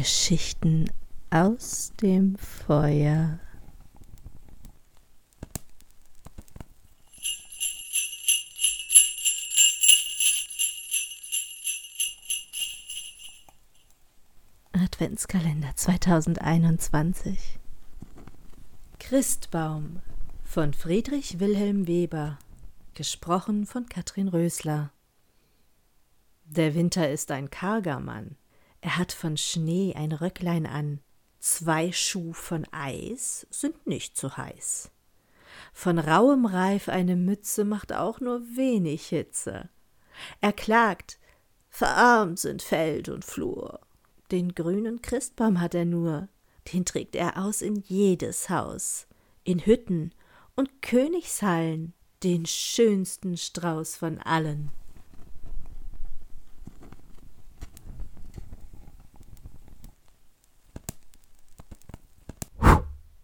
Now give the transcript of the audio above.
Geschichten aus dem Feuer. Adventskalender 2021 Christbaum von Friedrich Wilhelm Weber gesprochen von Katrin Rösler. Der Winter ist ein karger Mann er hat von Schnee ein Röcklein an, zwei Schuh von Eis sind nicht so heiß. Von rauem Reif eine Mütze macht auch nur wenig Hitze. Er klagt, verarmt sind Feld und Flur. Den grünen Christbaum hat er nur, den trägt er aus in jedes Haus, in Hütten und Königshallen, den schönsten Strauß von allen.